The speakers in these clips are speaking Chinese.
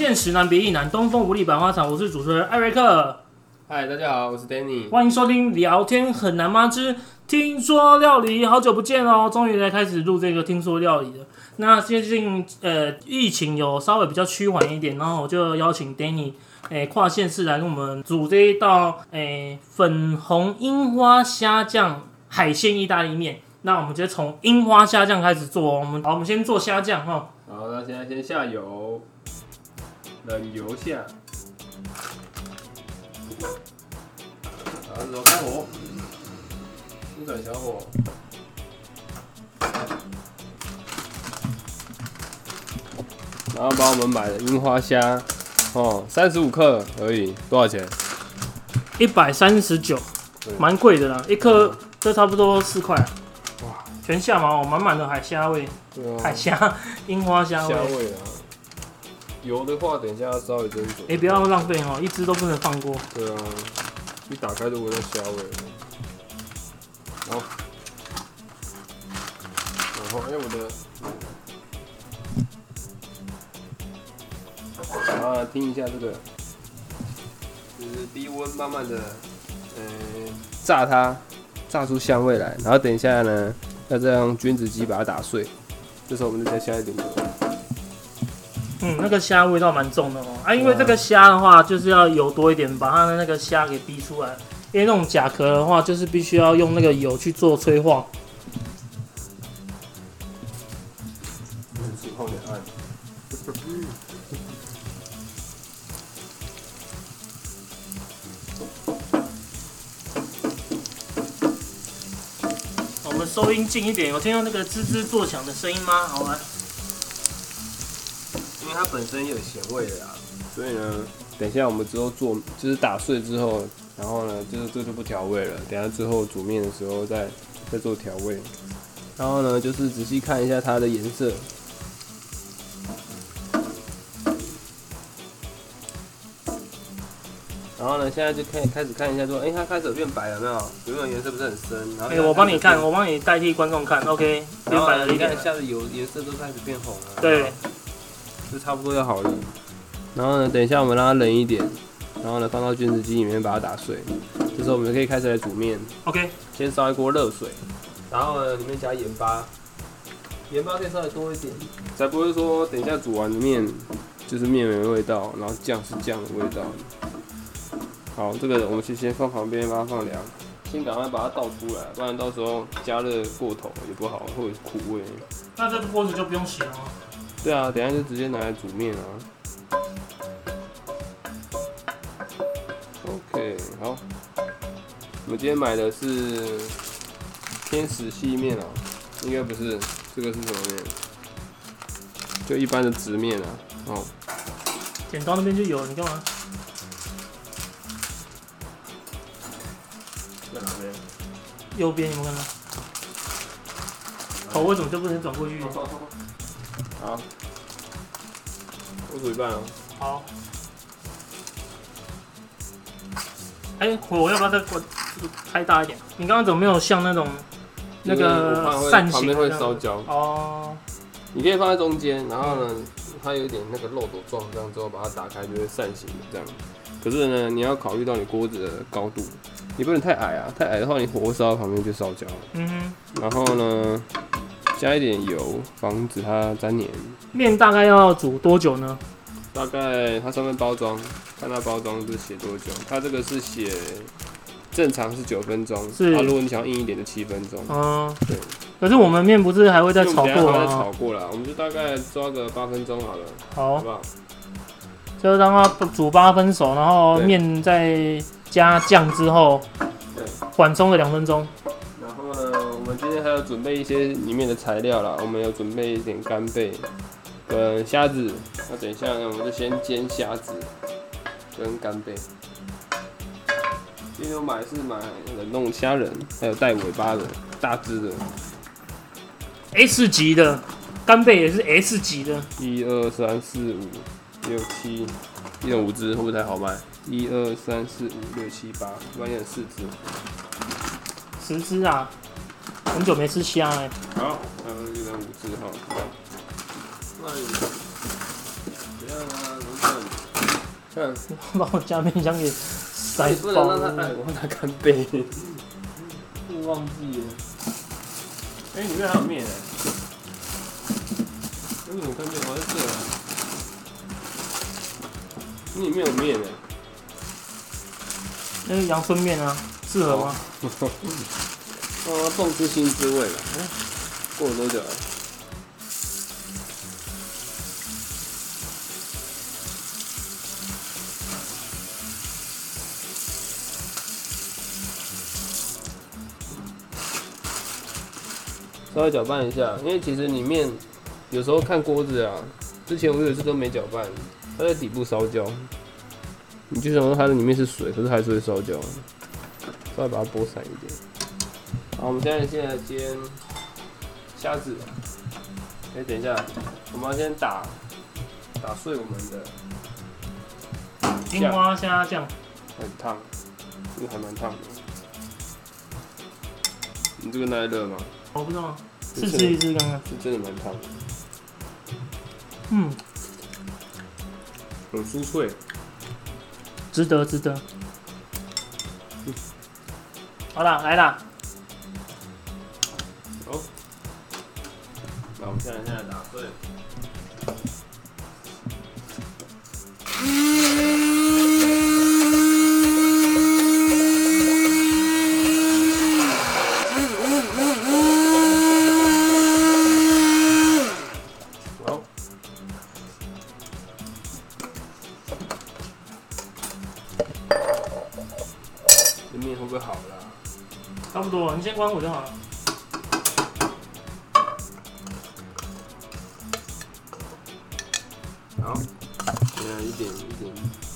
见时难别亦难，东风无力百花残，我是主持人艾瑞克，嗨，大家好，我是 Danny。欢迎收听聊天很难吗之听说料理，好久不见哦，终于来开始录这个听说料理了。那最近呃疫情有稍微比较趋缓一点，然后我就邀请 Danny 诶、跨县市来跟我们煮这一道诶、粉红樱花虾酱海鲜意大利面。那我们直接从樱花虾酱开始做哦，我们好，我们先做虾酱哈。好，那现在先下油，冷油下，好，这时候开火，先转小火，然后把我们买的樱花虾，哦，三十五克而已，多少钱？一百三十九对，蛮贵的啦，一颗这差不多四块。哇，全下毛，满满的海虾味，海虾樱花虾味。虾味啊。油的话，等一下要稍微斟酌。哎、不要浪费哦，一只都不能放过。对啊，一打开就闻到虾味了。然后，然后哎、我的，然听一下这个，就是低温慢慢的，呃，炸它，炸出香味来。然后等一下呢，要再用菌子机把它打碎。这时候我们就再下一点油。嗯，那个虾味道蛮重的哦。啊，因为这个虾的话，就是要油多一点，把它的那个虾给逼出来。因为那种甲壳的话，就是必须要用那个油去做催化。我们收音近一点，有听到那个吱吱作响的声音吗？好来，它本身有咸味的啊，所以呢，等一下我们之后做，就是打碎之后，然后呢，就是这就不调味了。等一下之后煮面的时候再再做调味。然后呢，就是仔细看一下它的颜色。然后呢，现在就可以开始看一下，说，哎、它开始有变白了没有？有没有颜色不是很深？然后哎、我帮你看，我帮你代替观众看。OK，变白了一点看。下的油颜色都开始变红了。对，就差不多要好了。然后呢，等一下我们让它冷一点，然后呢放到卷子机里面把它打碎。这时候我们就可以开始来煮面，OK，先烧一锅热水，然后呢里面加盐巴，盐巴可以稍微多一点，才不会说等一下煮完的面就是面没味道，然后酱是酱的味道。好，这个我们就先放旁边，把它放凉。先赶快把它倒出来，不然到时候加热过头也不好，会有苦味。那这个锅子就不用洗了吗？对啊，等一下就直接拿来煮面啊。OK，好，我们今天买的是天使细面啊，应该不是，这个是什么面？就一般的直面啊。哦，剪刀那边就有，你干嘛？在哪边？右边有没有看到？头为什么就不能转过去？好，我煮一半哦。好。哎、火要不要再关开大一点？你刚刚怎么没有像那种那个扇旁边会烧焦。哦？你可以放在中间，然后呢，它有一点那个漏斗状，这样之后把它打开就会扇形的这样。可是呢，你要考虑到你锅子的高度，你不能太矮啊，太矮的话你火烧到旁边就烧焦了。嗯哼，然后呢，加一点油，防止它粘黏。面大概要煮多久呢？大概它上面包装，看它包装是写多久，它这个是写正常是九分钟，是啊，如果你想要硬一点就七分钟。嗯，对，可是我们面不是还会再炒过吗再？炒过了，我们就大概抓个八分钟好了，好好不，好？就让它煮八分熟，然后面再加酱之后对。缓冲个两分钟。还有准备一些里面的材料啦，我们有准备一点干贝跟虾子。那等一下呢，我们就先煎虾子跟干贝。今天我买是买冷冻虾仁，还有带尾巴的大只的，S 级的干贝也是 S 级的，一二三四五六七，一人五只会不会太好卖？一二三四五六七八，一般有四只。十只啊，很久没吃虾哎、好，还有一人五只哈。那你怎样啊？如果嗯，把我家冰箱给塞你不能爆让他。我，他干杯。我忘记了。哎、里面还有面哎、为什么看面？好像这啊。你里面有面哎、那个阳春面啊，适合吗？哦，蹦出新滋味了。过了多久了？稍微搅拌一下，因为其实里面有时候看锅子啊，之前我有一次都没搅拌，它在底部烧焦，你就想说它的里面是水，可是还是会烧焦，稍微把它拨散一点。好，我们现在现在煎虾子。哎、等一下，我们要先打打碎我们的，青花虾酱，很烫，这个还蛮烫的。你这个耐热吗？我不知道，试吃一次看看。是真的蛮烫的，嗯，很酥脆。值得值得。好了，来啦，我们现在现在打碎。好，这面会不会好啦？差不多了，你先关火就好了。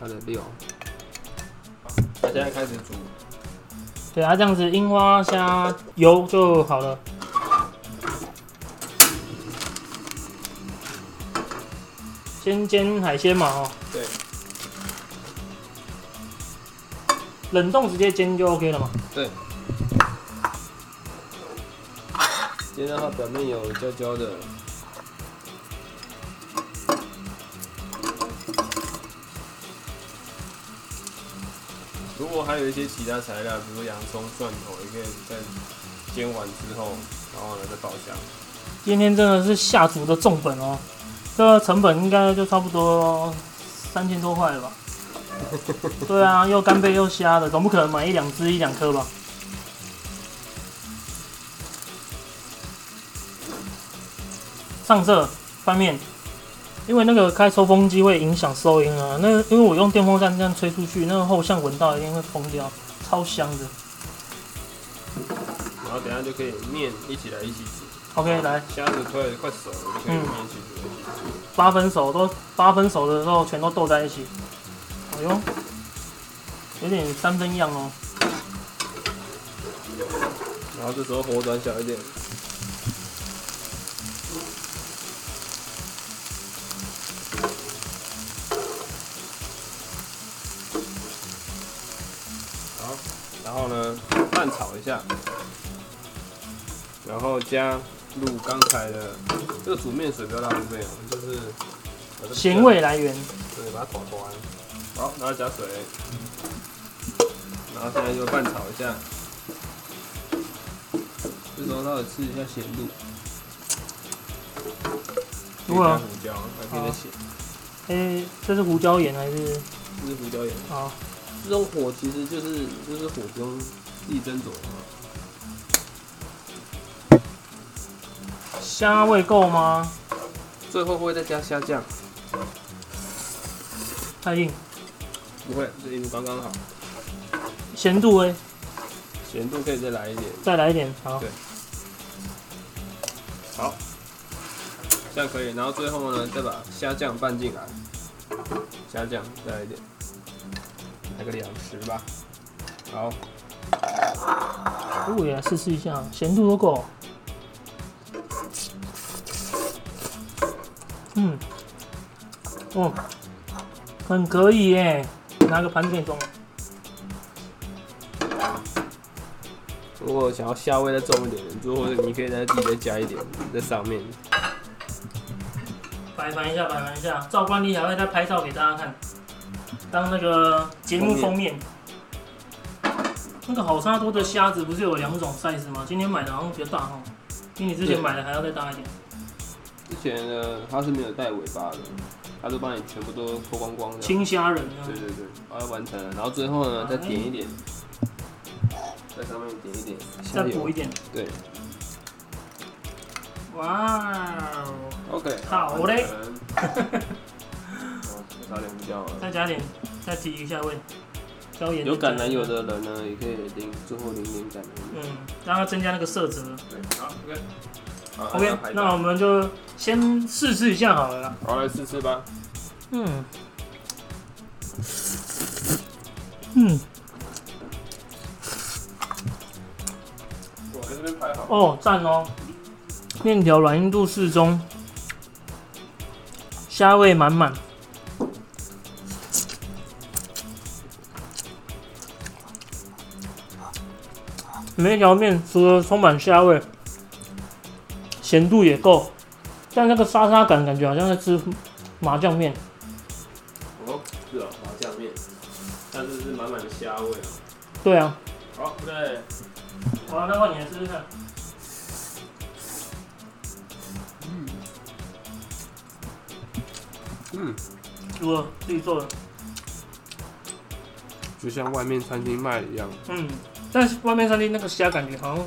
它的料。好，那现在开始煮。对啊，这样子樱花虾油就好了。先煎海鲜嘛，哦，对，冷冻直接煎就 OK 了嘛。先让它表面有焦焦的。如果还有一些其他材料，比如说洋葱、蒜头，也可以在煎完之后，然后呢再爆香。今天真的是下厨的重本哦，这个成本应该就差不多三千多块了吧？对啊，又干贝又虾的，总不可能买一两只一两颗吧？上色翻面，因为那个开抽风机会影响收音啊。那因为我用电风扇这样吹出去，那个后巷闻到一定会疯掉，超香的。然后等一下就可以面一起来一起煮。OK，来虾子快快熟了，就可以面一起煮。八分熟都八分熟的时候全都斗在一起。哎呦，有点三分样哦。然后这时候火转小一点。一下，然后加入刚才的这个煮面水不要浪费哦，就是咸味来源，对，把它团团。好，然后加水，然后现在就拌炒一下。这时候稍微吃一下咸度，如果胡椒，还可以再咸，哎、这是胡椒盐还是？这是胡椒盐。好，这种火其实就是就是火不用自己斟酌啊。虾味够吗？最后会再加虾酱？太硬，不会，这一度刚刚好。咸度哎，咸度可以再来一点。再来一点。好对，好，这样可以。然后最后呢，再把虾酱拌进来，虾酱再来一点，来个两匙吧。好，我也来试试一下，咸度都够。嗯，哦，很可以耶。拿个盘子给你装。如果想要虾味再重一点，就或者你可以再自己再加一点在上面。摆盘一下，摆盘一下，照惯例还会再拍照给大家看。当那个节目封面。那个好沙多的虾子不是有两种 size 吗？今天买的好像比较大哈，比你之前买的还要再大一点。之前呢，它是没有带尾巴的，它都帮你全部都脱光光的。青虾仁啊。对对对，好要完成了，然后最后呢，再点一点，在上面点一点，再补一点。对。哇哦，OK，好嘞。加点胡椒，再加点，再提一下味。有橄榄油的人呢，也可以淋最后淋点橄榄油。嗯，让它增加那个色泽。对，好，OK。OK，那我们就先试试一下好了啦。好，来试试吧。嗯。嗯。我在这边排好。哦，赞哦。面条软硬度适中，虾味满满。每一条面除了充满虾味，咸度也够，但那个沙沙感感觉好像在吃麻酱面。哦，是啊，麻酱面，但是是满满的虾味啊。对啊。好，对。好，那换你来试试看。嗯。嗯。我自己做的。就像外面餐厅卖的一样。嗯。但是外面餐厅那个虾感觉好像，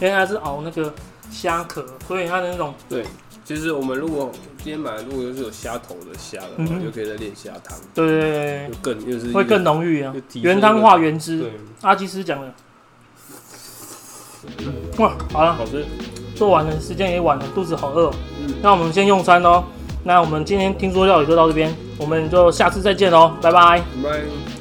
因为它是熬那个虾壳，所以它的那种对。其实我们如果今天买，如果又是有虾头的虾的话，就可以再炼虾汤。对对对，就更又是会更浓郁啊，原汤化原汁。阿基斯讲的。哇，好了，好吃。做完了，时间也晚了，肚子好饿。嗯。那我们先用餐喽。那我们今天听说料理就到这边，我们就下次再见喽，拜拜。拜。